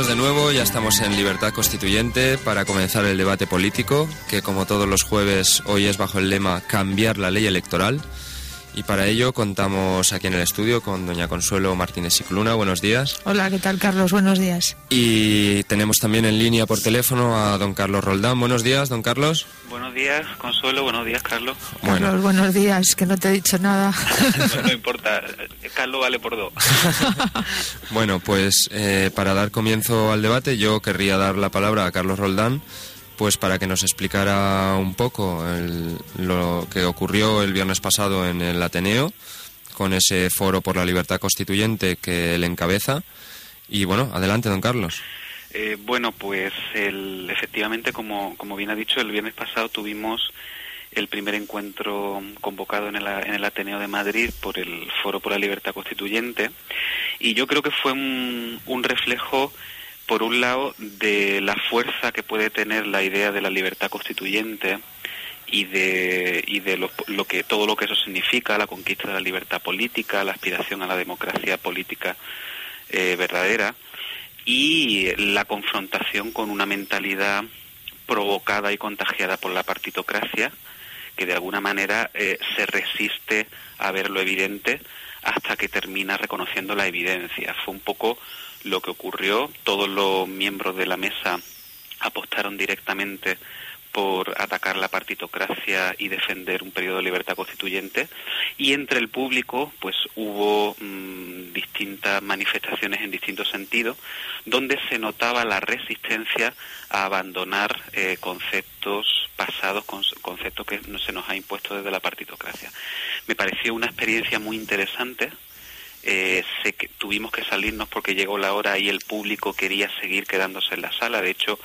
Bienvenidos de nuevo, ya estamos en Libertad Constituyente para comenzar el debate político, que como todos los jueves hoy es bajo el lema Cambiar la ley electoral. Y para ello contamos aquí en el estudio con doña Consuelo Martínez Cicluna. Buenos días. Hola, ¿qué tal, Carlos? Buenos días. Y tenemos también en línea por teléfono a don Carlos Roldán. Buenos días, don Carlos. Buenos días, Consuelo. Buenos días, Carlos. Bueno. Carlos, buenos días, que no te he dicho nada. No, no importa, Carlos vale por dos. Bueno, pues eh, para dar comienzo al debate yo querría dar la palabra a Carlos Roldán, pues para que nos explicara un poco el- lo que ocurrió el viernes pasado en el Ateneo, con ese foro por la libertad constituyente que él encabeza. Y bueno, adelante, don Carlos. Eh, bueno, pues el, efectivamente, como, como bien ha dicho, el viernes pasado tuvimos el primer encuentro convocado en el, en el Ateneo de Madrid por el Foro por la Libertad Constituyente y yo creo que fue un, un reflejo, por un lado, de la fuerza que puede tener la idea de la libertad constituyente y de, y de lo, que todo lo que eso significa, la conquista de la libertad política, la aspiración a la democracia política eh, verdadera y la confrontación con una mentalidad provocada y contagiada por la partitocracia que de alguna manera eh, se resiste a ver lo evidente hasta que termina reconociendo la evidencia. Fue un poco lo que ocurrió. Todos los miembros de la mesa apostaron directamente por atacar la partitocracia y defender un periodo de libertad constituyente y entre el público pues hubo mm, distintas manifestaciones en distintos sentidos donde se notaba la resistencia a abandonar eh, conceptos pasados con- conceptos que se nos ha impuesto desde la partitocracia me pareció una experiencia muy interesante eh, que tuvimos que salirnos porque llegó la hora y el público quería seguir quedándose en la sala. De hecho,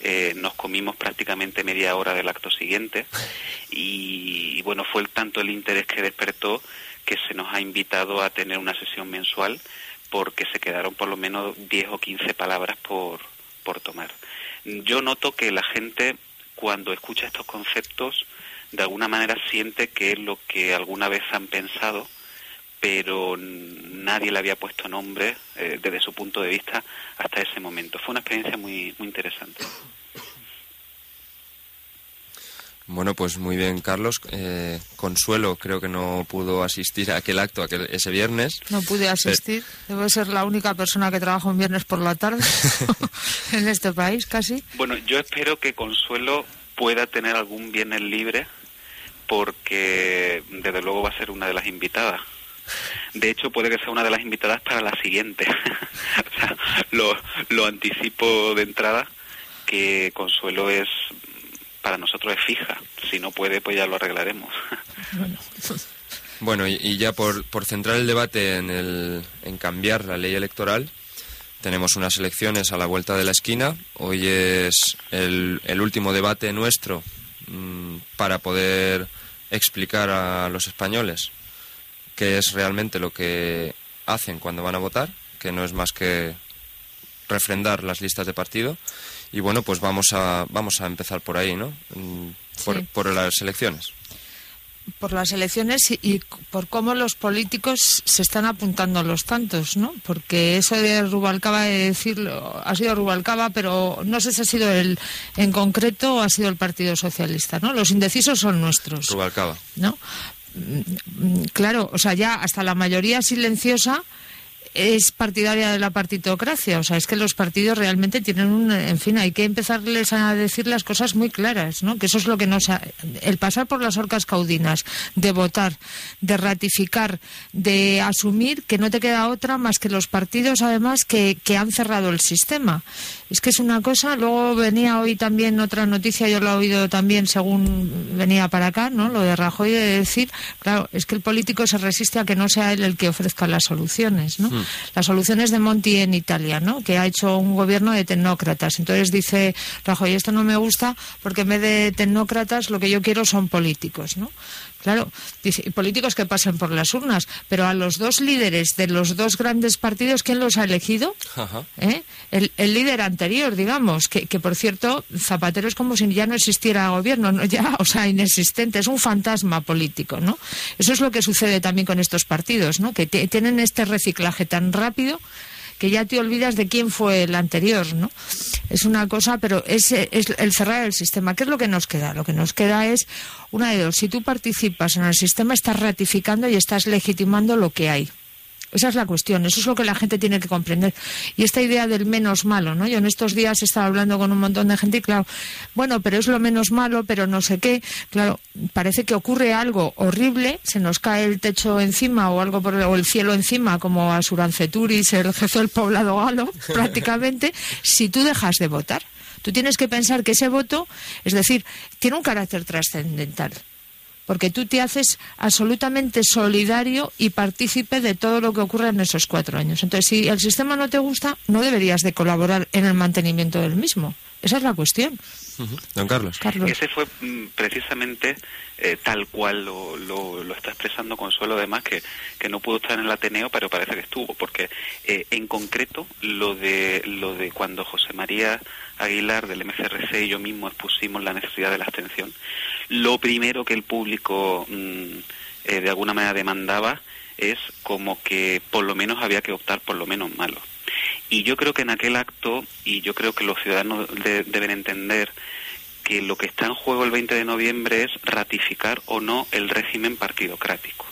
eh, nos comimos prácticamente media hora del acto siguiente y, y, bueno, fue el, tanto el interés que despertó que se nos ha invitado a tener una sesión mensual porque se quedaron por lo menos 10 o 15 palabras por, por tomar. Yo noto que la gente cuando escucha estos conceptos de alguna manera siente que es lo que alguna vez han pensado pero nadie le había puesto nombre eh, desde su punto de vista hasta ese momento. Fue una experiencia muy, muy interesante. Bueno, pues muy bien, Carlos. Eh, Consuelo creo que no pudo asistir a aquel acto aquel, ese viernes. No pude asistir. Debo ser la única persona que trabaja un viernes por la tarde en este país, casi. Bueno, yo espero que Consuelo pueda tener algún viernes libre porque desde luego va a ser una de las invitadas. De hecho, puede que sea una de las invitadas para la siguiente. lo, anticipo de entrada que Consuelo es para nosotros es fija. Si no puede, pues ya lo arreglaremos. Bueno, y, ya por, por centrar el debate en, el, en cambiar la ley electoral, tenemos unas elecciones a la vuelta de la esquina. Hoy es el, el último debate nuestro mm, para poder explicar a los españoles qué es realmente lo que hacen cuando van a votar, que no es más que refrendar las listas de partido. Y bueno, pues vamos a, vamos a empezar por ahí, ¿no? Mm, Por, Sí. por las elecciones. por las elecciones y, y por cómo los políticos se están apuntando a los tantos, ¿no? Porque eso de Rubalcaba de decirlo, ha sido Rubalcaba, pero no sé si ha sido el en concreto o ha sido el Partido Socialista, ¿no? Los indecisos son nuestros. Rubalcaba. ¿no? Claro, o sea, ya hasta la mayoría silenciosa es partidaria de la partitocracia. O sea, es que los partidos realmente tienen un. En fin, hay que empezarles a decir las cosas muy claras, ¿no? Que eso es lo que nos. Ha, el pasar por las orcas caudinas, de votar, de ratificar, de asumir que no te queda otra más que los partidos, además, que, que han cerrado el sistema. Es que es una cosa. Luego venía hoy también otra noticia, yo lo he oído también según venía para acá, ¿no? Lo de Rajoy de decir, claro, es que el político se resiste a que no sea él el que ofrezca las soluciones, ¿no? Las soluciones de Monti en Italia, ¿no? Que ha hecho un gobierno de tecnócratas. Entonces dice Rajoy, esto no me gusta porque en vez de tecnócratas lo que yo quiero son políticos, ¿no? Claro, dice, políticos que pasen por las urnas, pero a los dos líderes de los dos grandes partidos, ¿quién los ha elegido? Ajá. ¿Eh? El, el líder anterior, digamos, que, que por cierto, Zapatero es como si ya no existiera gobierno, ¿no? ya, o sea, inexistente, es un fantasma político, ¿no? Eso es lo que sucede también con estos partidos, ¿no? Que tienen este reciclaje tan rápido que ya te olvidas de quién fue el anterior, ¿no? Es una cosa, pero es, es el cerrar el sistema. ¿Qué es lo que nos queda? Lo que nos queda es una de dos. Si tú participas en el sistema, estás ratificando y estás legitimando lo que hay. Esa es la cuestión, eso es lo que la gente tiene que comprender. Y esta idea del menos malo, ¿no? Yo en estos días he estado hablando con un montón de gente y claro, bueno, pero es lo menos malo, pero no sé qué. Claro, parece que ocurre algo horrible, se nos cae el techo encima o algo por el, o el cielo encima, como a Suranceturis, el jefe del poblado galo, prácticamente, si tú dejas de votar. Tú tienes que pensar que ese voto, es decir, tiene un carácter trascendental porque tú te haces absolutamente solidario y partícipe de todo lo que ocurre en esos cuatro años. Entonces, si el sistema no te gusta, no deberías de colaborar en el mantenimiento del mismo. Esa es la cuestión. Don Carlos. Carlos. Ese fue mm, precisamente eh, tal cual lo, lo, lo está expresando Consuelo, además que, que no pudo estar en el Ateneo, pero parece que estuvo, porque eh, en concreto lo de, lo de cuando José María Aguilar del MCRC y yo mismo expusimos la necesidad de la abstención, lo primero que el público mm, eh, de alguna manera demandaba es como que por lo menos había que optar por lo menos malo. Y yo creo que en aquel acto, y yo creo que los ciudadanos de- deben entender que lo que está en juego el 20 de noviembre es ratificar o no el régimen partidocrático.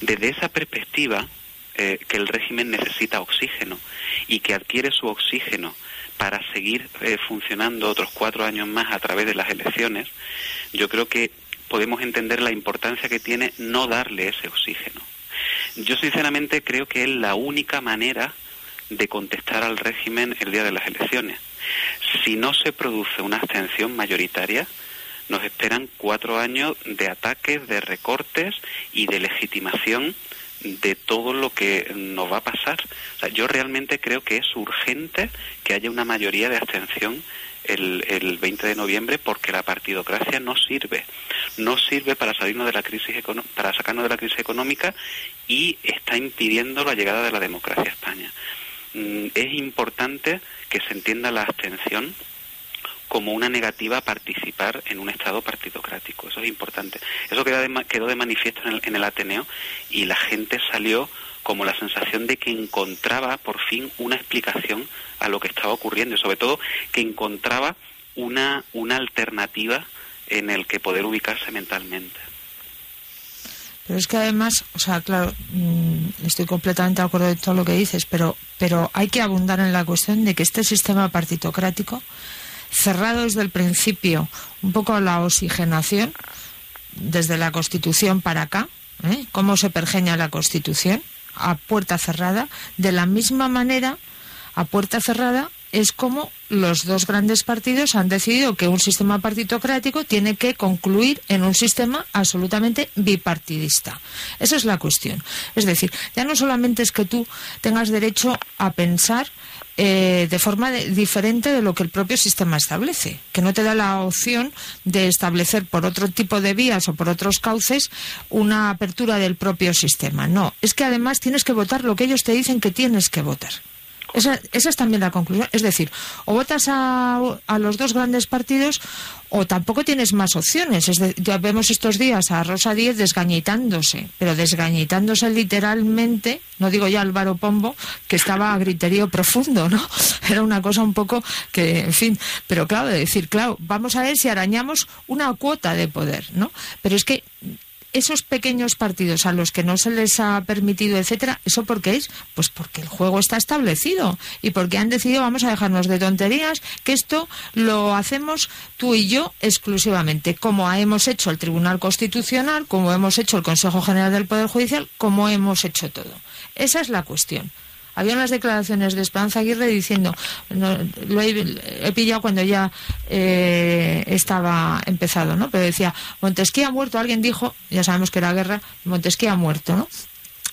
Desde esa perspectiva, eh, que el régimen necesita oxígeno y que adquiere su oxígeno para seguir eh, funcionando otros cuatro años más a través de las elecciones, yo creo que podemos entender la importancia que tiene no darle ese oxígeno. Yo sinceramente creo que es la única manera de contestar al régimen el día de las elecciones. Si no se produce una abstención mayoritaria, nos esperan cuatro años de ataques, de recortes y de legitimación de todo lo que nos va a pasar. Yo realmente creo que es urgente que haya una mayoría de abstención el, el 20 de noviembre porque la partidocracia no sirve. No sirve para salirnos de la crisis para sacarnos de la crisis económica y está impidiendo la llegada de la democracia a España. Mm, Es importante que se entienda la abstención como una negativa a participar en un Estado partidocrático. Eso es importante. Eso quedó de, quedó de manifiesto en el, en el Ateneo y la gente salió como la sensación de que encontraba por fin una explicación a lo que estaba ocurriendo y sobre todo que encontraba una, una alternativa en el que poder ubicarse mentalmente. Pero es que además, o sea, claro, mm, estoy completamente de acuerdo de todo lo que dices, pero, pero hay que abundar en la cuestión de que este sistema partitocrático, cerrado desde el principio, un poco la oxigenación, desde la Constitución para acá, ¿eh? cómo se pergeña la Constitución, a puerta cerrada, de la misma manera, a puerta cerrada, es como los dos grandes partidos han decidido que un sistema partitocrático tiene que concluir en un sistema absolutamente bipartidista. Esa es la cuestión. Es decir, ya no solamente es que tú tengas derecho a pensar eh, de forma de- diferente de lo que el propio sistema establece, que no te da la opción de establecer por otro tipo de vías o por otros cauces una apertura del propio sistema. No, es que además tienes que votar lo que ellos te dicen que tienes que votar. Esa, esa es también la conclusión. Es decir, o votas a, a los dos grandes partidos o tampoco tienes más opciones. Es de- ya vemos estos días a Rosa Díez desgañitándose, pero desgañitándose literalmente, no digo ya Álvaro Pombo, que estaba a griterío profundo, ¿no? Era una cosa un poco que, en fin, pero claro, de decir, claro, vamos a ver si arañamos una cuota de poder, ¿no? Pero es que esos pequeños partidos a los que no se les ha permitido, etcétera, ¿eso por qué es? Pues porque el juego está establecido y porque han decidido vamos a dejarnos de tonterías, que esto lo hacemos tú y yo exclusivamente, como hemos hecho el Tribunal Constitucional, como hemos hecho el Consejo General del Poder Judicial, como hemos hecho todo. Esa es la cuestión. Había unas declaraciones de Esperanza Aguirre diciendo, no, lo he, he pillado cuando ya eh, estaba empezado, ¿no? Pero decía, Montesquieu ha muerto, alguien dijo, ya sabemos que era guerra, Montesquieu ha muerto, ¿no?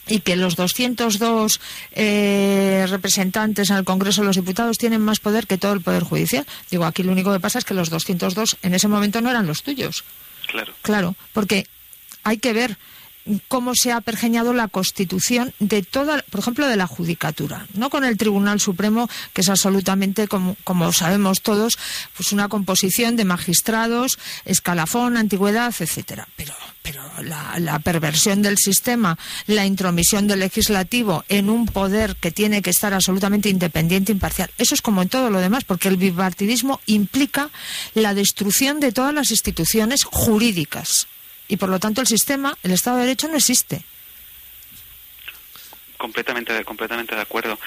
y que los 202 eh, representantes en el Congreso de los Diputados tienen más poder que todo el Poder Judicial. Digo, aquí lo único que pasa es que los 202 en ese momento no eran los tuyos. Claro. Claro, porque hay que ver cómo se ha pergeñado la constitución de toda, por ejemplo, de la judicatura, no con el Tribunal Supremo, que es absolutamente, como, como sabemos todos, pues una composición de magistrados, escalafón, antigüedad, etcétera. Pero, pero la, la perversión del sistema, la intromisión del legislativo en un poder que tiene que estar absolutamente independiente, imparcial, eso es como en todo lo demás, porque el bipartidismo implica la destrucción de todas las instituciones jurídicas y por lo tanto el sistema, el Estado de Derecho no existe. Completamente, completamente de acuerdo.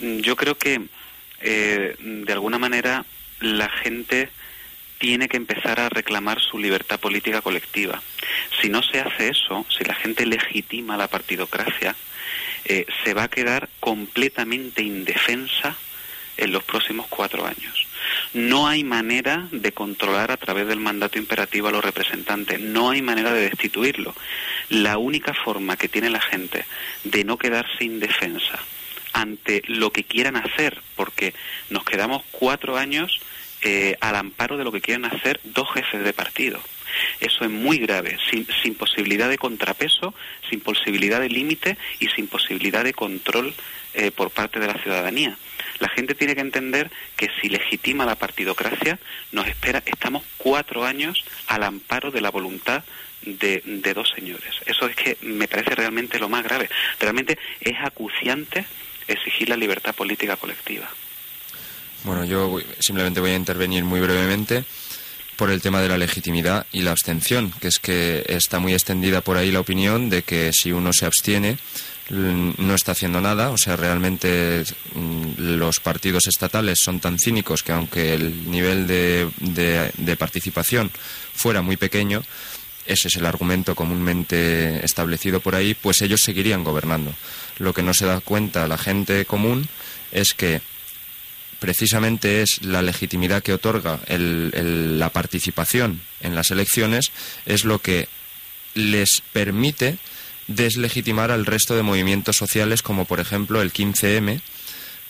Mm, Yo creo que eh, de alguna manera la gente tiene que empezar a reclamar su libertad política colectiva. Si no se hace eso, si la gente legitima la partidocracia, eh, se va a quedar completamente indefensa en los próximos cuatro años. No hay manera de controlar a través del mandato imperativo a los representantes, no hay manera de destituirlo. La única forma que tiene la gente de no quedarse indefensa ante lo que quieran hacer, porque nos quedamos cuatro años eh, al amparo de lo que quieren hacer dos jefes de partido. Eso es muy grave, sin, sin posibilidad de contrapeso, sin posibilidad de límite y sin posibilidad de control eh, por parte de la ciudadanía. La gente tiene que entender que si legitima la partidocracia, nos espera, estamos cuatro años al amparo de la voluntad de, de dos señores. Eso es que me parece realmente lo más grave. Realmente es acuciante exigir la libertad política colectiva. Bueno, yo voy- simplemente voy a intervenir muy brevemente por el tema de la legitimidad y la abstención, que es que está muy extendida por ahí la opinión de que si uno se abstiene no está haciendo nada, o sea, realmente mm, los partidos estatales son tan cínicos que aunque el nivel de, de- de participación fuera muy pequeño, ese es el argumento comúnmente establecido por ahí, pues ellos seguirían gobernando. Lo que no se da cuenta la gente común es que precisamente es la legitimidad que otorga el- el- la participación en las elecciones, es lo que les permite deslegitimar al resto de movimientos sociales, como por ejemplo el 15M,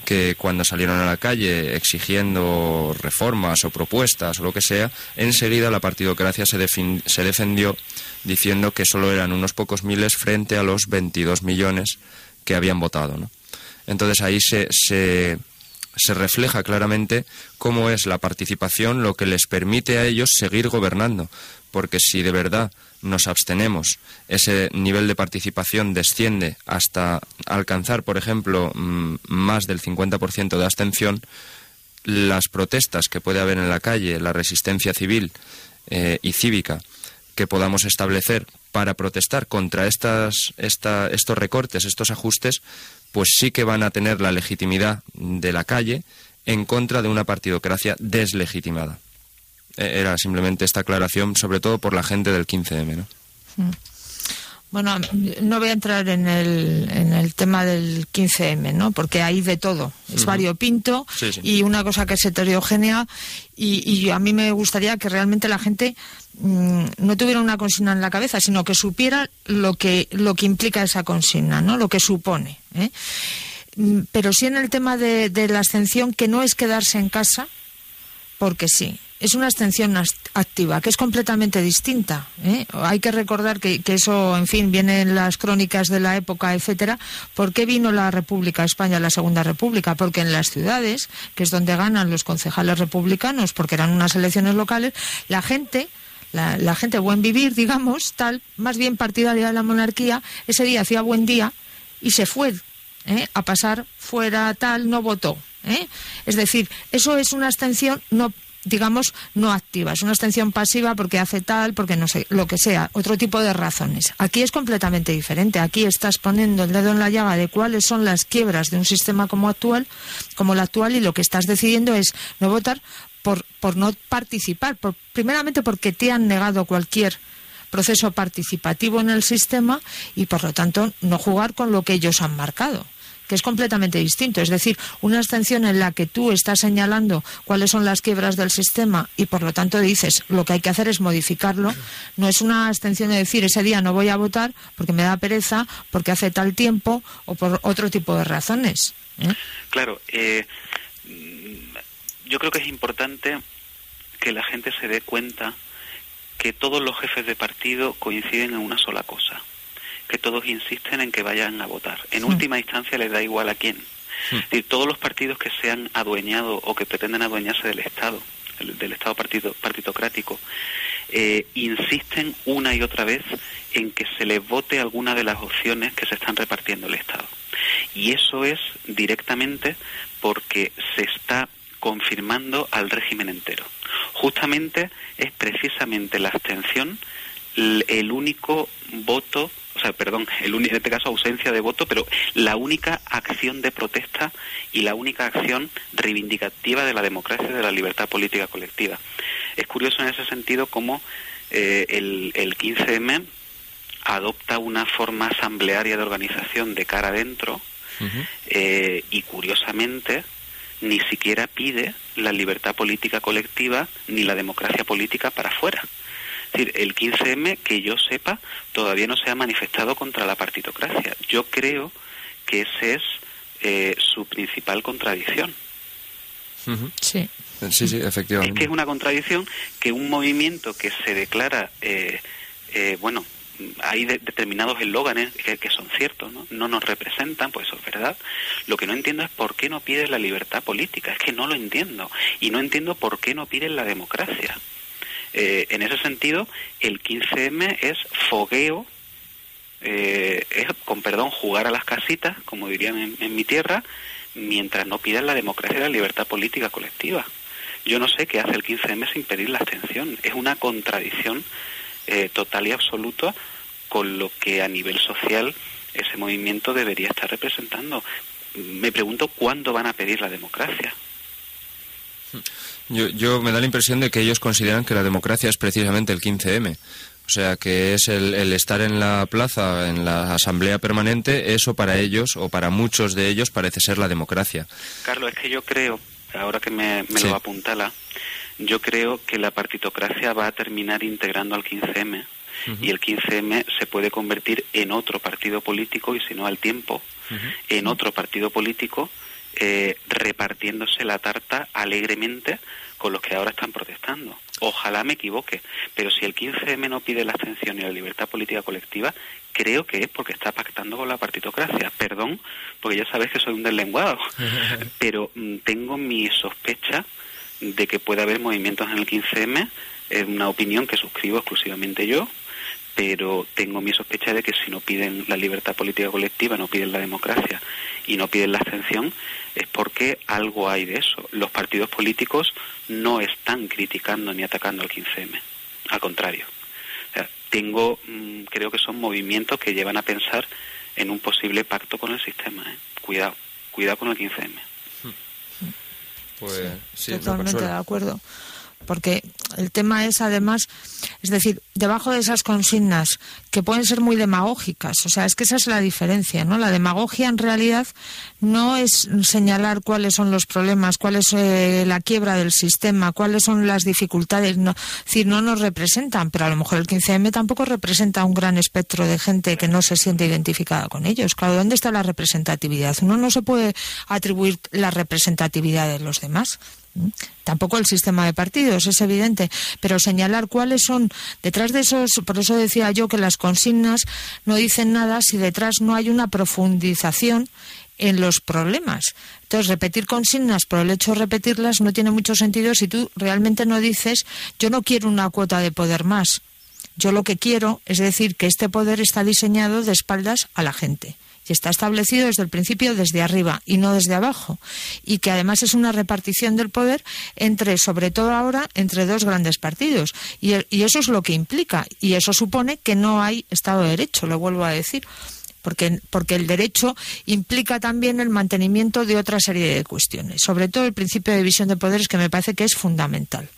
que cuando salieron a la calle exigiendo reformas o propuestas o lo que sea, enseguida la partidocracia se, se defendió diciendo que solo eran unos pocos miles frente a los 22 millones que habían votado. ¿no? Entonces ahí se, se, se refleja claramente cómo es la participación lo que les permite a ellos seguir gobernando. Porque si de verdad nos abstenemos, ese nivel de participación desciende hasta alcanzar, por ejemplo, mm, más del 50% de abstención, las protestas que puede haber en la calle, la resistencia civil eh, y cívica que podamos establecer para protestar contra estas, esta- estos recortes, estos ajustes, pues sí que van a tener la legitimidad de la calle en contra de una partidocracia deslegitimada. Era simplemente esta aclaración, sobre todo por la gente del 15M. ¿no? Bueno, no voy a entrar en el, en el tema del 15M, ¿no? Porque hay de todo. Es variopinto Sí, sí. y una cosa que es heterogénea. Y, y a mí me gustaría que realmente la gente mm, no tuviera una consigna en la cabeza, sino que supiera lo que, lo que implica esa consigna, ¿no? Lo que supone. ¿eh? Mm, Pero sí en el tema de, de la abstención, que no es quedarse en casa, porque sí. Es una abstención activa, que es completamente distinta. ¿eh? Hay que recordar que, que eso, en fin, viene en las crónicas de la época, etcétera. ¿Por qué vino la República España, la Segunda República? Porque en las ciudades, que es donde ganan los concejales republicanos, porque eran unas elecciones locales, la gente la, la gente buen vivir, digamos, tal, más bien partidaria de la monarquía, ese día hacía buen día y se fue ¿eh? a pasar fuera, tal, no votó. ¿eh? Es decir, eso es una abstención no digamos, no activa. Es una abstención pasiva porque hace tal, porque no sé, lo que sea, otro tipo de razones. Aquí es completamente diferente. Aquí estás poniendo el dedo en la llaga de cuáles son las quiebras de un sistema como actual, como el actual, y lo que estás decidiendo es no votar por, por no participar, por, primeramente porque te han negado cualquier proceso participativo en el sistema y por lo tanto no jugar con lo que ellos han marcado que es completamente distinto. Es decir, una abstención en la que tú estás señalando cuáles son las quiebras del sistema y por lo tanto dices lo que hay que hacer es modificarlo, no es una abstención de decir ese día no voy a votar porque me da pereza, porque hace tal tiempo o por otro tipo de razones. ¿eh? Claro, eh, yo creo que es importante que la gente se dé cuenta que todos los jefes de partido coinciden en una sola cosa, que todos insisten en que vayan a votar. En última instancia les da igual a quién. Es decir, todos los partidos que se han adueñado o que pretenden adueñarse del Estado, del Estado partido, partitocrático, eh, insisten una y otra vez en que se les vote alguna de las opciones que se están repartiendo el Estado. Y eso es directamente porque se está confirmando al régimen entero. Justamente es precisamente la abstención el único voto, o sea, perdón, el en este caso ausencia de voto, pero la única acción de protesta y la única acción reivindicativa de la democracia y de la libertad política colectiva. Es curioso en ese sentido cómo eh, el, el 15M adopta una forma asamblearia de organización de cara adentro eh, y curiosamente ni siquiera pide la libertad política colectiva ni la democracia política para afuera. Es decir, el 15M, que yo sepa, todavía no se ha manifestado contra la partitocracia. Yo creo que esa es eh, su principal contradicción. Sí. Sí, sí, efectivamente. Es que es una contradicción que un movimiento que se declara, eh, eh, bueno, hay de- determinados eslóganes que, que son ciertos, ¿no? No nos representan, pues eso es verdad. Lo que no entiendo es por qué no piden la libertad política, es que no lo entiendo. Y no entiendo por qué no piden la democracia. Eh, en ese sentido, el 15M es fogueo, eh, es, con perdón, jugar a las casitas, como dirían en, mi tierra, mientras no pidan la democracia y la libertad política colectiva. Yo no sé qué hace el 15M sin pedir la abstención. Es una contradicción eh, total y absoluta con lo que a nivel social ese movimiento debería estar representando. Me pregunto cuándo van a pedir la democracia. Yo, yo me da la impresión de que ellos consideran que la democracia es precisamente el 15M. O sea, que es el, el estar en la plaza, en la asamblea permanente, eso para ellos, o para muchos de ellos, parece ser la democracia. Carlos, es que yo creo, ahora que me, me Sí. lo apuntala, yo creo que la partitocracia va a terminar integrando al 15M y el 15M se puede convertir en otro partido político y si no al tiempo, en otro partido político eh, repartiéndose la tarta alegremente con los que ahora están protestando. Ojalá me equivoque, pero si el 15M no pide la abstención y la libertad política colectiva, creo que es porque está pactando con la partitocracia. Perdón, porque ya sabes que soy un deslenguado, pero mm, tengo mi sospecha de que puede haber movimientos en el 15M, es una opinión que suscribo exclusivamente yo, pero tengo mi sospecha de que si no piden la libertad política colectiva, no piden la democracia y no piden la abstención, es porque algo hay de eso. Los partidos políticos no están criticando ni atacando al 15M, al contrario. O sea, tengo, mm, creo que son movimientos que llevan a pensar en un posible pacto con el sistema. ¿eh? Cuidado, cuidado con el 15M. Pues sí, me Totalmente de acuerdo. Porque el tema es, además, es decir, debajo de esas consignas que pueden ser muy demagógicas, o sea, es que esa es la diferencia, ¿no? La demagogia en realidad no es señalar cuáles son los problemas, cuál es eh, la quiebra del sistema, cuáles son las dificultades, no, es decir, no nos representan, pero a lo mejor el 15M tampoco representa un gran espectro de gente que no se siente identificada con ellos. Claro, ¿dónde está la representatividad? Uno no se puede atribuir la representatividad de los demás. Tampoco el sistema de partidos, es evidente, pero señalar cuáles son detrás de esos, por eso decía yo que las consignas no dicen nada si detrás no hay una profundización en los problemas. Entonces, repetir consignas por el hecho de repetirlas no tiene mucho sentido si tú realmente no dices, yo no quiero una cuota de poder más. Yo lo que quiero es decir que este poder está diseñado de espaldas a la gente y está establecido desde el principio desde arriba y no desde abajo y que además es una repartición del poder entre sobre todo ahora entre dos grandes partidos y, eso es lo que implica y eso supone que no hay Estado de Derecho, lo vuelvo a decir porque, porque el derecho implica también el mantenimiento de otra serie de cuestiones, sobre todo el principio de división de poderes que me parece que es fundamental.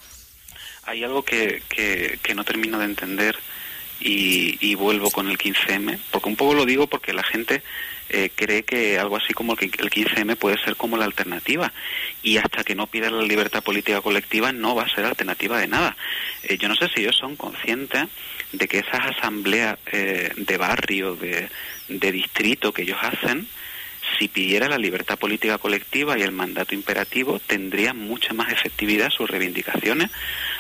Hay algo que, que, que no termino de entender y, y, vuelvo con el 15M, porque un poco lo digo porque la gente eh, cree que algo así como el 15M puede ser como la alternativa y hasta que no pida la libertad política colectiva no va a ser alternativa de nada. Eh, yo no sé si ellos son conscientes de que esas asambleas eh, de barrio, de distrito que ellos hacen, si pidiera la libertad política colectiva y el mandato imperativo, tendría mucha más efectividad sus reivindicaciones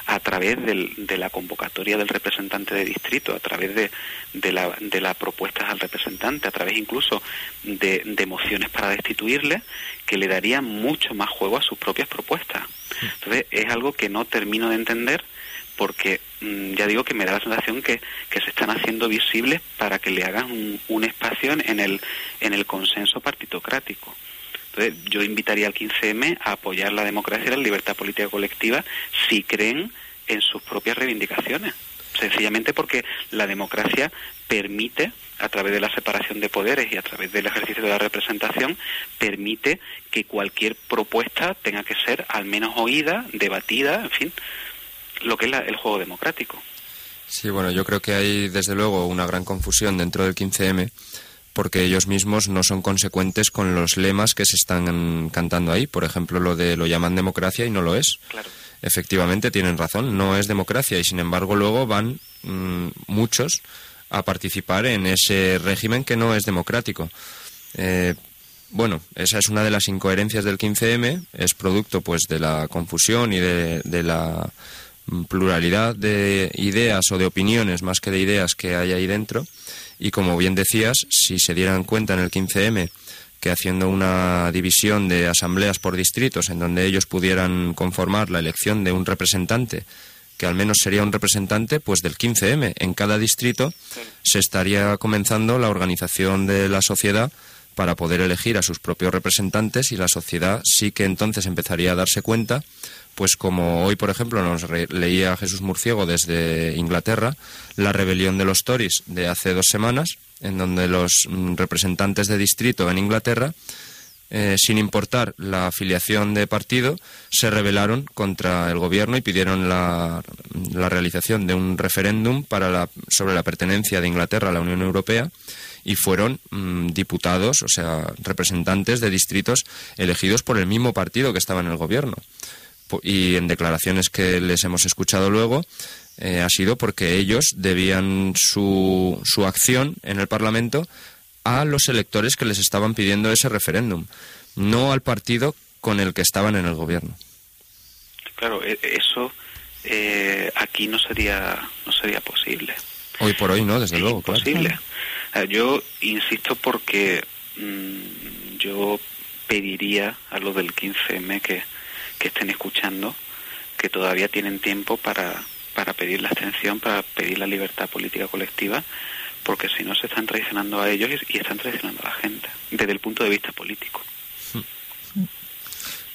a través del, de la convocatoria del representante de distrito, a través de, de, la, de las propuestas al representante, a través incluso de, de mociones para destituirle, que le daría mucho más juego a sus propias propuestas. Entonces, es algo que no termino de entender porque mm, ya digo que me da la sensación que, que, se están haciendo visibles para que le hagan un, un espacio en el, en el consenso partitocrático. Entonces, yo invitaría al 15M a apoyar la democracia y la libertad política colectiva si creen en sus propias reivindicaciones. Sencillamente porque la democracia permite, a través de la separación de poderes y a través del ejercicio de la representación, permite que cualquier propuesta tenga que ser al menos oída, debatida, en fin, lo que es la, el juego democrático. Sí, bueno, yo creo que hay desde luego una gran confusión dentro del 15M porque ellos mismos no son consecuentes con los lemas que se están cantando ahí. Por ejemplo, lo de lo llaman democracia y no lo es. Claro. Efectivamente, tienen razón, no es democracia y sin embargo luego van mmm, muchos a participar en ese régimen que no es democrático. Eh, bueno, esa es una de las incoherencias del 15M, es producto pues de la confusión y de, de la pluralidad de ideas o de opiniones más que de ideas que hay ahí dentro. Y como bien decías, si se dieran cuenta en el 15M que haciendo una división de asambleas por distritos en donde ellos pudieran conformar la elección de un representante, que al menos sería un representante pues del 15M en cada distrito, se estaría comenzando la organización de la sociedad para poder elegir a sus propios representantes y la sociedad sí que entonces empezaría a darse cuenta pues como hoy, por ejemplo, nos leía Jesús Murciego desde Inglaterra, la rebelión de los Tories de hace dos semanas, en donde los mm, representantes de distrito en Inglaterra, eh, sin importar la afiliación de partido, se rebelaron contra el gobierno y pidieron la, realización de un referéndum para la, sobre la pertenencia de Inglaterra a la Unión Europea y fueron mmm, diputados, o sea, representantes de distritos elegidos por el mismo partido que estaba en el gobierno y en declaraciones que les hemos escuchado luego, eh, ha sido porque ellos debían su, su acción en el Parlamento a los electores que les estaban pidiendo ese referéndum, no al partido con el que estaban en el gobierno. Claro, e, eso eh, aquí no sería no sería posible. Hoy por hoy no, desde es luego. Imposible. Claro. Yo insisto porque mmm, yo pediría a los del 15M que que estén escuchando, que todavía tienen tiempo para, para pedir la abstención, para pedir la libertad política colectiva, porque si no se están traicionando a ellos y están traicionando a la gente, desde el punto de vista político.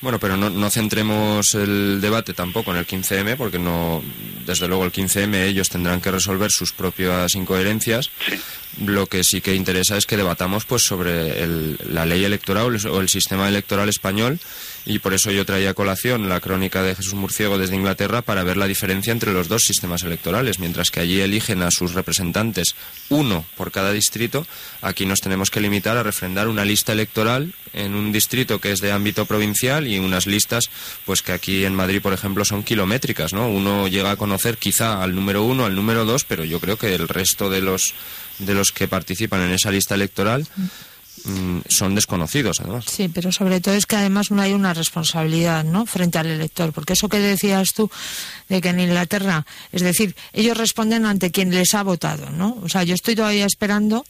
Bueno, pero no, no, centremos el debate tampoco en el 15M, porque no, desde luego el 15M ellos tendrán que resolver sus propias incoherencias. Sí. Lo que sí que interesa es que debatamos pues sobre el, la ley electoral o el sistema electoral español y por eso yo traía a colación la crónica de Jesús Murciego desde Inglaterra para ver la diferencia entre los dos sistemas electorales. Mientras que allí eligen a sus representantes uno por cada distrito, aquí nos tenemos que limitar a refrendar una lista electoral en un distrito que es de ámbito provincial y unas listas pues que aquí en Madrid, por ejemplo, son kilométricas, ¿no? Uno llega a conocer quizá al número uno, al número dos, pero yo creo que el resto de los de los que participan en esa lista electoral mm, son desconocidos, además. Sí, pero sobre todo es que además no hay una responsabilidad, ¿no? Frente al elector, porque eso que decías tú de que en Inglaterra, es decir, ellos responden ante quien les ha votado, ¿no? O sea, yo estoy todavía esperando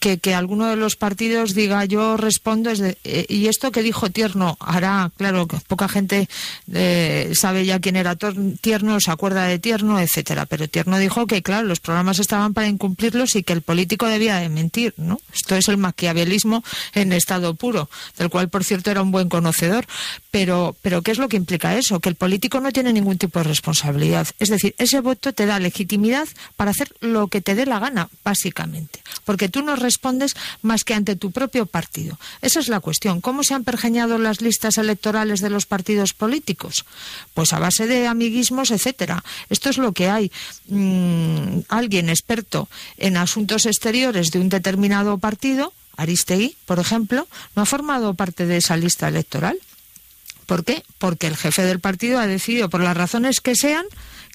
que, que alguno de los partidos diga yo respondo es de, eh, y esto que dijo Tierno hará claro poca gente eh, sabe ya quién era Tierno se acuerda de Tierno etcétera. Pero Tierno dijo que claro los programas estaban para incumplirlos y que el político debía de mentir no esto es el maquiavelismo en estado puro del cual por cierto era un buen conocedor. Pero pero qué es lo que implica eso que el político no tiene ningún tipo de responsabilidad. Es decir ese voto te da legitimidad para hacer lo que te dé la gana básicamente. Porque tú no respondes más que ante tu propio partido esa es la cuestión cómo se han pergeñado las listas electorales de los partidos políticos pues a base de amiguismos etcétera esto es lo que hay Mm, alguien experto en asuntos exteriores de un determinado partido Aristegui, por ejemplo, no ha formado parte de esa lista electoral. ¿Por qué? Porque el jefe del partido ha decidido, por las razones que sean,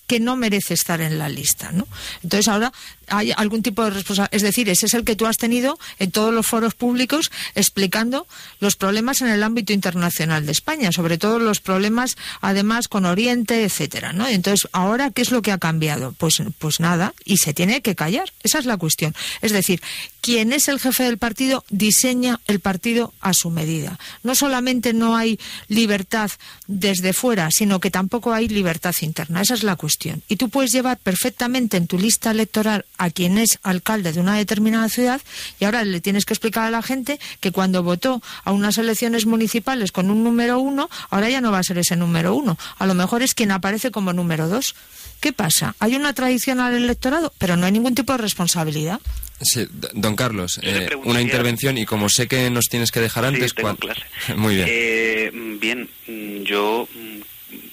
que no merece estar en la lista, ¿no? Entonces ahora hay algún tipo de responsabilidad, es decir, ese es el que tú has tenido en todos los foros públicos explicando los problemas en el ámbito internacional de España, sobre todo los problemas además con Oriente, etcétera, ¿no? Entonces, ahora qué es lo que ha cambiado? Pues pues nada, y se tiene que callar, esa es la cuestión. Es decir, quien es el jefe del partido diseña el partido a su medida. No solamente no hay libertad desde fuera, sino que tampoco hay libertad interna. Esa es la cuestión. Y tú puedes llevar perfectamente en tu lista electoral a quien es alcalde de una determinada ciudad y ahora le tienes que explicar a la gente que cuando votó a unas elecciones municipales con un número uno, ahora ya no va a ser ese número uno. A lo mejor es quien aparece como número dos. ¿Qué pasa? Hay una tradición al electorado, pero no hay ningún tipo de responsabilidad. Sí, don Carlos, eh, una intervención y como sé que nos tienes que dejar antes... Sí, tengo clase. Muy bien. Eh, bien, mm, yo mm,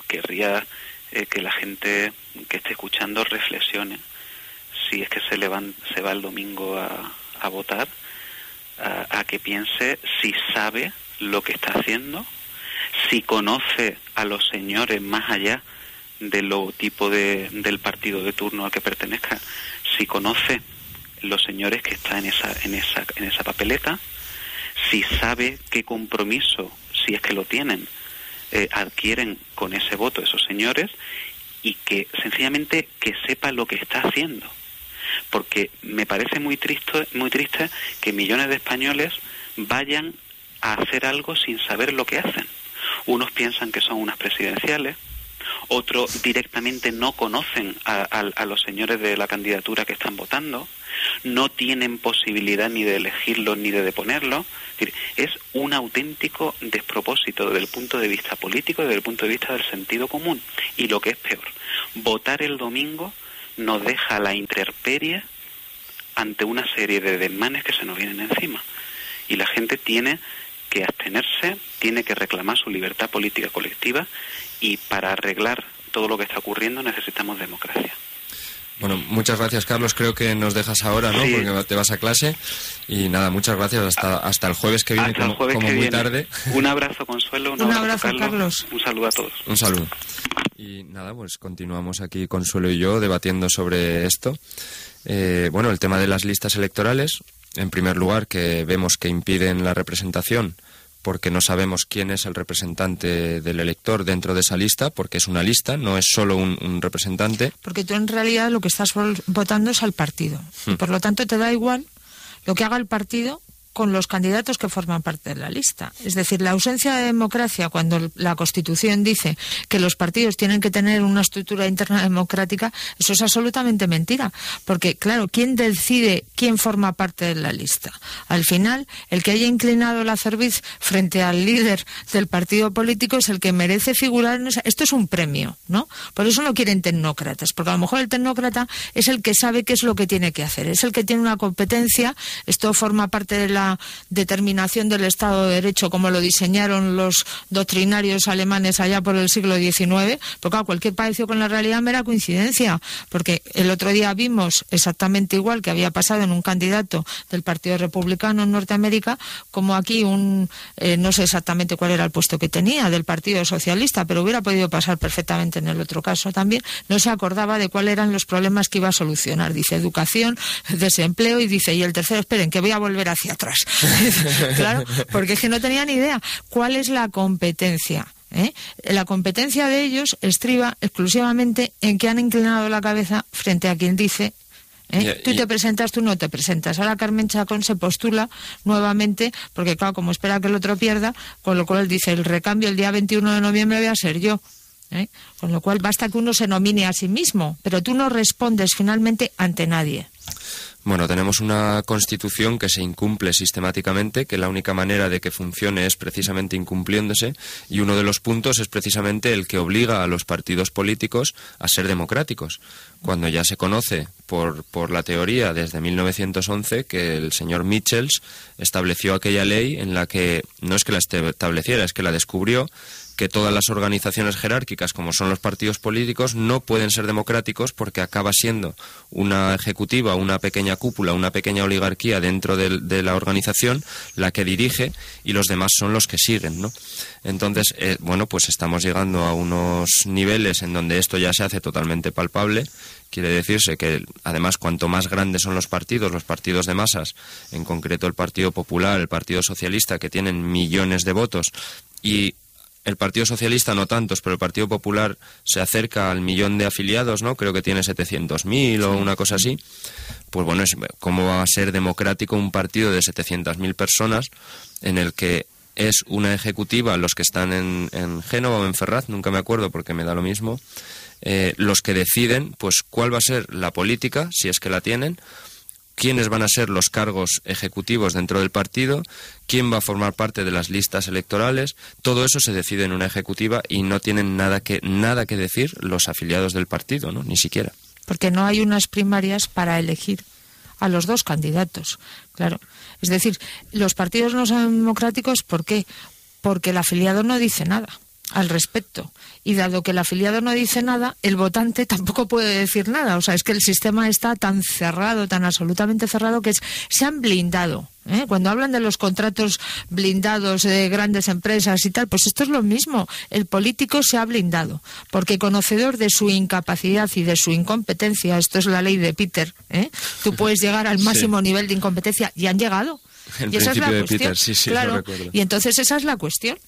querría eh, que la gente que esté escuchando reflexione. Si es que se, levan- se va el domingo a, a votar, a, que piense si sabe lo que está haciendo, si conoce a los señores más allá del tipo de, del partido de turno al que pertenezca, si conoce los señores que están en esa, en esa, en esa papeleta, si sabe qué compromiso, si es que lo tienen, eh, adquieren con ese voto esos señores y que sencillamente que sepa lo que está haciendo. Porque me parece muy triste, muy triste que millones de españoles vayan a hacer algo sin saber lo que hacen. Unos piensan que son unas presidenciales, otros directamente no conocen a, los señores de la candidatura que están votando, no tienen posibilidad ni de elegirlos ni de decir, es un auténtico despropósito desde el punto de vista político y desde el punto de vista del sentido común. Y lo que es peor, votar el domingo nos deja la intemperie ante una serie de desmanes que se nos vienen encima. Y la gente tiene que abstenerse, tiene que reclamar su libertad política colectiva y para arreglar todo lo que está ocurriendo necesitamos democracia. Bueno, muchas gracias, Carlos. Creo que nos dejas ahora, ¿no? Sí. Porque te vas a clase. Y nada, muchas gracias. Hasta, hasta el jueves que viene, Hasta el como, jueves como que muy viene. tarde. Un abrazo, Consuelo. Un, Un abrazo, Carlos. Un saludo a todos. Un saludo. Y nada, pues continuamos aquí Consuelo y yo debatiendo sobre esto. Eh, bueno, el tema de las listas electorales, en primer lugar, que vemos que impiden la representación porque no sabemos quién es el representante del elector dentro de esa lista, porque es una lista, no es solo un, un representante. Porque tú en realidad lo que estás votando es al partido. Y por lo tanto te da igual lo que haga el partido con los candidatos que forman parte de la lista. Es decir, la ausencia de democracia, cuando la Constitución dice que los partidos tienen que tener una estructura interna democrática, eso es absolutamente mentira. Porque, claro, ¿quién decide quién forma parte de la lista? Al final, el que haya inclinado la cerviz frente al líder del partido político es el que merece figurar en esa... Esto es un premio, ¿no? Por eso no quieren tecnócratas, porque a lo mejor el tecnócrata es el que sabe qué es lo que tiene que hacer, es el que tiene una competencia, esto forma parte de la determinación del Estado de Derecho como lo diseñaron los doctrinarios alemanes allá por el siglo XIX, porque claro, cualquier parecido con la realidad mera coincidencia, porque el otro día vimos exactamente igual que había pasado en un candidato del Partido Republicano en Norteamérica, como aquí un, eh, no sé exactamente cuál era el puesto que tenía, del Partido Socialista, pero hubiera podido pasar perfectamente en el otro caso también, no se acordaba de cuáles eran los problemas que iba a solucionar. Dice educación, desempleo y dice, y el tercero, esperen, que voy a volver hacia atrás. claro, porque es que no tenía ni idea cuál es la competencia. ¿eh? La competencia de ellos estriba exclusivamente en que han inclinado la cabeza frente a quien dice ¿eh? Tú y- te presentas, tú no te presentas. Ahora Carmen Chacón se postula nuevamente, porque claro, como espera que el otro pierda, con lo cual él dice, el recambio el día 21 de noviembre voy a ser yo. ¿eh? Con lo cual basta que uno se nomine a sí mismo, pero tú no respondes finalmente ante nadie. Bueno, tenemos una constitución que se incumple sistemáticamente, que la única manera de que funcione es precisamente incumpliéndose, y uno de los puntos es precisamente el que obliga a los partidos políticos a ser democráticos, cuando ya se conoce por, por la teoría desde 1911 que el señor Michels estableció aquella ley en la que no es que la estableciera, es que la descubrió que todas las organizaciones jerárquicas, como son los partidos políticos, no pueden ser democráticos porque acaba siendo una ejecutiva, una pequeña cúpula, una pequeña oligarquía dentro de, la organización la que dirige y los demás son los que siguen, ¿no? Entonces, eh, bueno, pues estamos llegando a unos niveles en donde esto ya se hace totalmente palpable. Quiere decirse que, además, cuanto más grandes son los partidos, los partidos de masas, en concreto el Partido Popular, el Partido Socialista, que tienen millones de votos, y el Partido Socialista no tantos, pero el Partido Popular se acerca al millón de afiliados, ¿no? Creo que tiene 700.000 o una cosa así. Pues bueno, ¿cómo va a ser democrático un partido de 700.000 personas en el que es una ejecutiva, los que están en, en Génova o en Ferraz, nunca me acuerdo porque me da lo mismo, eh, los que deciden pues cuál va a ser la política, si es que la tienen, quiénes van a ser los cargos ejecutivos dentro del partido, quién va a formar parte de las listas electorales, todo eso se decide en una ejecutiva y no tienen nada que nada que decir los afiliados del partido, ¿no? Ni siquiera. porque no hay unas primarias para elegir a los dos candidatos. Claro. Es decir, los partidos no son democráticos, ¿por qué? Porque el afiliado no dice nada al respecto. Y dado que el afiliado no dice nada, el votante tampoco puede decir nada. O sea, es que el sistema está tan cerrado, tan absolutamente cerrado, que es- se han blindado. ¿eh? Cuando hablan de los contratos blindados de grandes empresas y tal, pues esto es lo mismo. El político se ha blindado, porque conocedor de su incapacidad y de su incompetencia, esto es la ley de Peter, ¿eh? tú puedes llegar al máximo nivel de incompetencia y han llegado. El y esa es la cuestión. Peter, sí, sí, lo claro. recuerdo. Y entonces esa es la cuestión.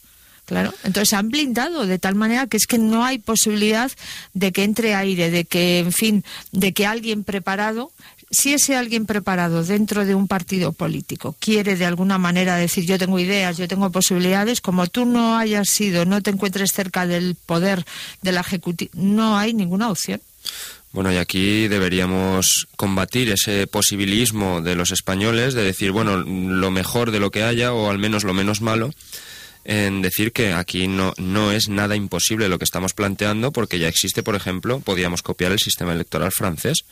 Claro, entonces han blindado de tal manera que es que no hay posibilidad de que entre aire, de que, en fin, de que alguien preparado, si ese alguien preparado dentro de un partido político quiere de alguna manera decir yo tengo ideas, yo tengo posibilidades, como tú no hayas sido, no te encuentres cerca del poder de la ejecutiva, no hay ninguna opción. Bueno, y aquí deberíamos combatir ese posibilismo de los españoles de decir, bueno, lo mejor de lo que haya o al menos lo menos malo, en decir que aquí no, no es nada imposible lo que estamos planteando porque ya existe, por ejemplo, podíamos copiar el sistema electoral francés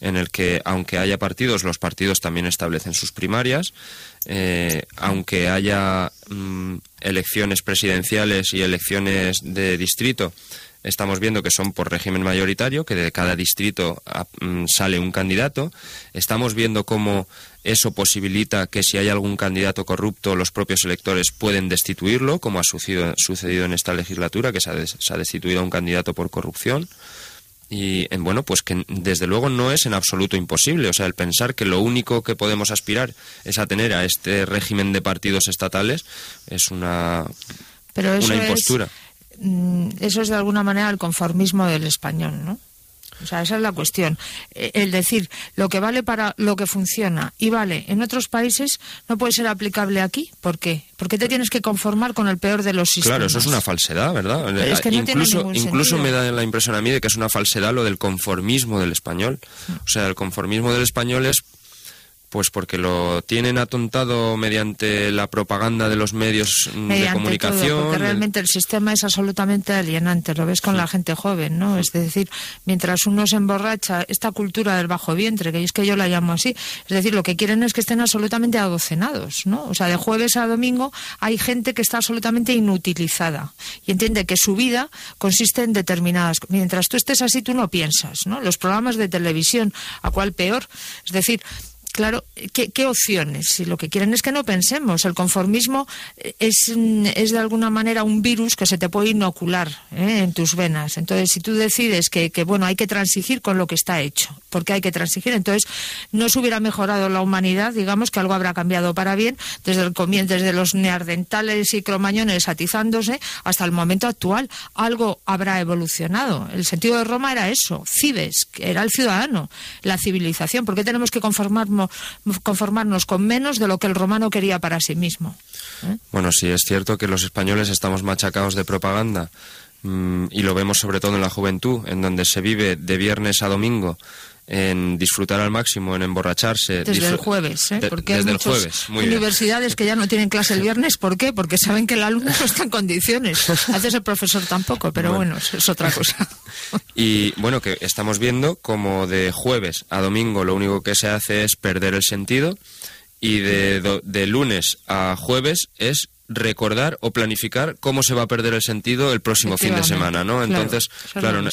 en el que aunque haya partidos, los partidos también establecen sus primarias, eh, aunque haya mm, elecciones presidenciales y elecciones de distrito, estamos viendo que son por régimen mayoritario, que de cada distrito ah, mm, sale un candidato. Estamos viendo cómo eso posibilita que si hay algún candidato corrupto, los propios electores pueden destituirlo, como ha sucedido, sucedido en esta legislatura, que se ha, des- se ha destituido a un candidato por corrupción. Y en, bueno, pues que desde luego no es en absoluto imposible. O sea, el pensar que lo único que podemos aspirar es a tener a este régimen de partidos estatales es una, Pero eso una impostura. Mm, eso es de alguna manera el conformismo del español, ¿no? O sea, esa es la cuestión. Eh, El decir lo que vale para lo que funciona y vale en otros países no puede ser aplicable aquí. ¿Por qué? Porque te tienes que conformar con el peor de los sistemas. Claro, eso es una falsedad, ¿verdad? Es que no incluso incluso me da la impresión a mí de que es una falsedad lo del conformismo del español. O sea, el conformismo del español es pues porque lo tienen atontado mediante la propaganda de los medios mm, de Mediante comunicación. todo, porque realmente el sistema es absolutamente alienante, lo ves con la gente joven, ¿no? Es decir, mientras uno se emborracha, esta cultura del bajo vientre, que es que yo la llamo así, es decir, lo que quieren es que estén absolutamente adocenados, ¿no? O sea, de jueves a domingo hay gente que está absolutamente inutilizada y entiende que su vida consiste en determinadas. Mientras tú estés así, tú no piensas, ¿no? Los programas de televisión, a cuál peor, es decir, Claro, ¿qué, ¿qué, opciones? Si lo que quieren es que no pensemos. El conformismo eh, es, mm, es de alguna manera un virus que se te puede inocular ¿eh? en tus venas. Entonces, si tú decides que, que, bueno, hay que transigir con lo que está hecho, porque hay que transigir, entonces no se hubiera mejorado la humanidad, digamos que algo habrá cambiado para bien desde el comienzo, desde los neardentales y cromañones atizándose hasta el momento actual. Algo habrá evolucionado. El sentido de Roma era eso, cives, que era el ciudadano, la civilización. ¿Por qué tenemos que conformarnos? Conformarnos con menos de lo que el romano quería para sí mismo. ¿eh? Bueno, sí, es cierto que los españoles estamos machacados de propaganda mmm, y lo vemos sobre todo en la juventud, en donde se vive de viernes a domingo en disfrutar al máximo, en emborracharse. Desde el jueves, ¿eh? Porque desde hay el jueves, muy universidades que ya no tienen clase el viernes. ¿Por qué? Porque saben que el alumno no está en condiciones. A veces el profesor tampoco, pero bueno, bueno es otra cosa. Y bueno, que estamos viendo como de jueves a domingo lo único que se hace es perder el sentido y de, de lunes a jueves es recordar o planificar cómo se va a perder el sentido el próximo fin de semana, ¿no? Entonces, claro, claro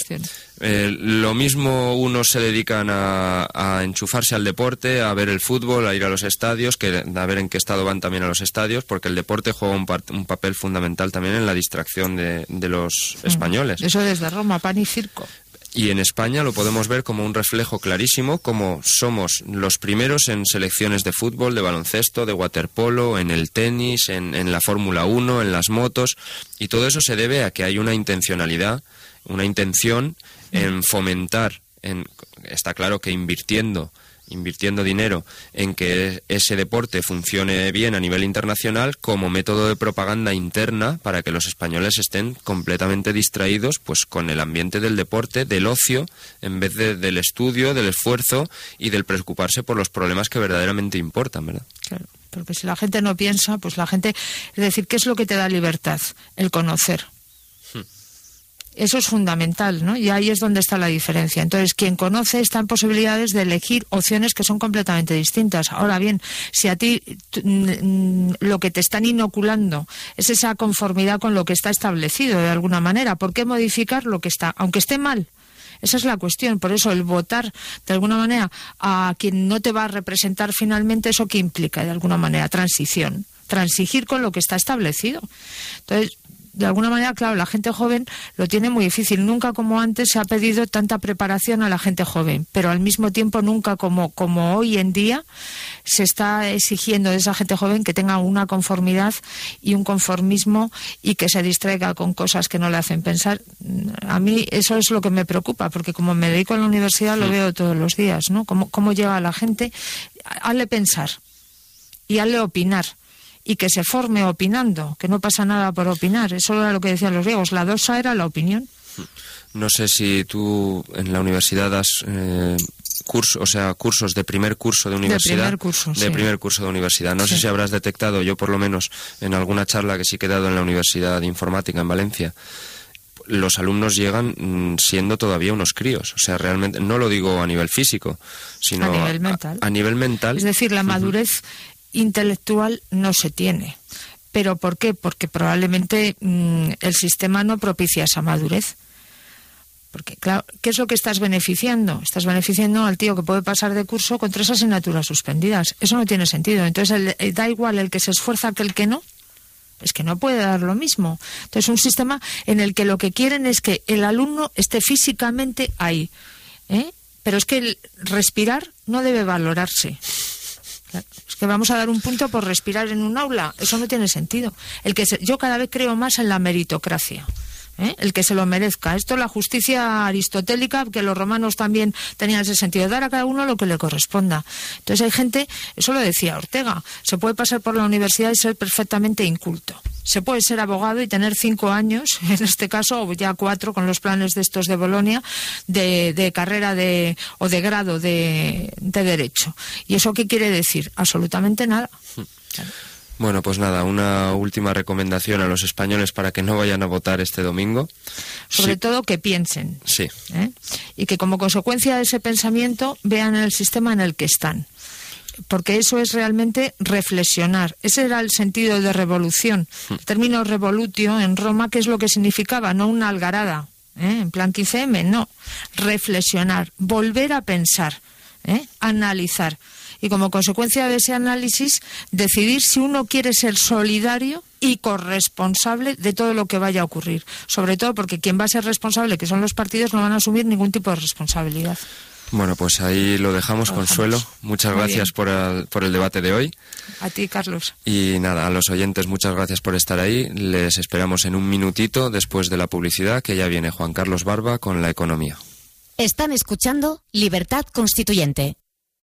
eh, lo mismo unos se dedican a, a, enchufarse al deporte, a ver el fútbol, a ir a los estadios, que a ver en qué estado van también a los estadios, porque el deporte juega un, un papel fundamental también en la distracción de, de los españoles. Eso desde Roma, pan y circo. Y en España lo podemos ver como un reflejo clarísimo, como somos los primeros en selecciones de fútbol, de baloncesto, de waterpolo, en el tenis, en, en la Fórmula 1, en las motos, y todo eso se debe a que hay una intencionalidad, una intención en fomentar, en, está claro que invirtiendo invirtiendo dinero en que ese deporte funcione bien a nivel internacional como método de propaganda interna para que los españoles estén completamente distraídos pues con el ambiente del deporte, del ocio, en vez de, del estudio, del esfuerzo y del preocuparse por los problemas que verdaderamente importan, ¿verdad? Claro, porque si la gente no piensa, pues la gente, es decir, ¿qué es lo que te da libertad? El conocer. Eso es fundamental, ¿no? Y ahí es donde está la diferencia. Entonces, quien conoce está en posibilidades de elegir opciones que son completamente distintas. Ahora bien, si a ti lo que te están inoculando es esa conformidad con lo que está establecido de alguna manera, ¿por qué modificar lo que está, aunque esté mal? Esa es la cuestión. Por eso el votar de alguna manera a quien no te va a representar finalmente, eso que implica de alguna manera transición, transigir con lo que está establecido. Entonces, de alguna manera, claro, la gente joven lo tiene muy difícil. Nunca como antes se ha pedido tanta preparación a la gente joven, pero al mismo tiempo nunca como, como hoy en día se está exigiendo de esa gente joven que tenga una conformidad y un conformismo y que se distraiga con cosas que no le hacen pensar. A mí eso es lo que me preocupa, porque como me dedico a la universidad lo veo todos los días, ¿no? Cómo, cómo llega la gente, hazle pensar y hazle opinar y que se forme opinando, que no pasa nada por opinar. Eso era lo que decían los griegos. La dosa era la opinión. No sé si tú en la universidad das eh, curso, o sea, cursos de primer curso de universidad. De primer curso, de sí. primer curso de universidad. No Sí. sé si habrás detectado, yo por lo menos en alguna charla que sí que he dado en la Universidad de Informática en Valencia, los alumnos llegan mm, siendo todavía unos críos. O sea, realmente, no lo digo a nivel físico, sino A nivel mental. A, nivel mental. Es decir, la madurez intelectual no se tiene. ¿Pero por qué? Porque probablemente mmm, el sistema no propicia esa madurez. Porque, claro, ¿qué es lo que estás beneficiando? Estás beneficiando al tío que puede pasar de curso con tres asignaturas suspendidas. Eso no tiene sentido. Entonces, el, el, da igual el que se esfuerza que el que no. Es que no puede dar lo mismo. Entonces, un sistema en el que lo que quieren es que el alumno esté físicamente ahí. ¿eh? Pero es que el respirar no debe valorarse. Que vamos a dar un punto por respirar en un aula. Eso no tiene sentido. El que se, yo cada vez creo más en la meritocracia. ¿Eh? el que se lo merezca. Esto es la justicia aristotélica, que los romanos también tenían ese sentido, dar a cada uno lo que le corresponda. Entonces hay gente, eso lo decía Ortega, se puede pasar por la universidad y ser perfectamente inculto. Se puede ser abogado y tener cinco años, en este caso, o ya cuatro con los planes de estos de Bolonia, de, de carrera de, o de grado de, de Derecho. ¿Y eso qué quiere decir? Absolutamente nada. Claro. Bueno, pues nada, una última recomendación a los españoles para que no vayan a votar este domingo. Sobre sí. todo que piensen. Sí. ¿eh? Y que como consecuencia de ese pensamiento vean el sistema en el que están. Porque eso es realmente reflexionar. Ese era el sentido de revolución. El término revolutio en Roma, ¿qué es lo que significaba? No una algarada, ¿eh? en plan 15M, no. Reflexionar, volver a pensar, ¿eh? analizar. y como consecuencia de ese análisis decidir si uno quiere ser solidario y corresponsable de todo lo que vaya a ocurrir. Sobre todo porque quien va a ser responsable, que son los partidos, no van a asumir ningún tipo de responsabilidad. Bueno, pues ahí lo dejamos, Lo Consuelo. dejamos. Muchas Muy gracias por el, por el debate de hoy. A ti, Carlos. Y nada, a los oyentes muchas gracias por estar ahí. Les esperamos en un minutito después de la publicidad, que ya viene Juan Carlos Barba con la economía. Están escuchando Libertad Constituyente.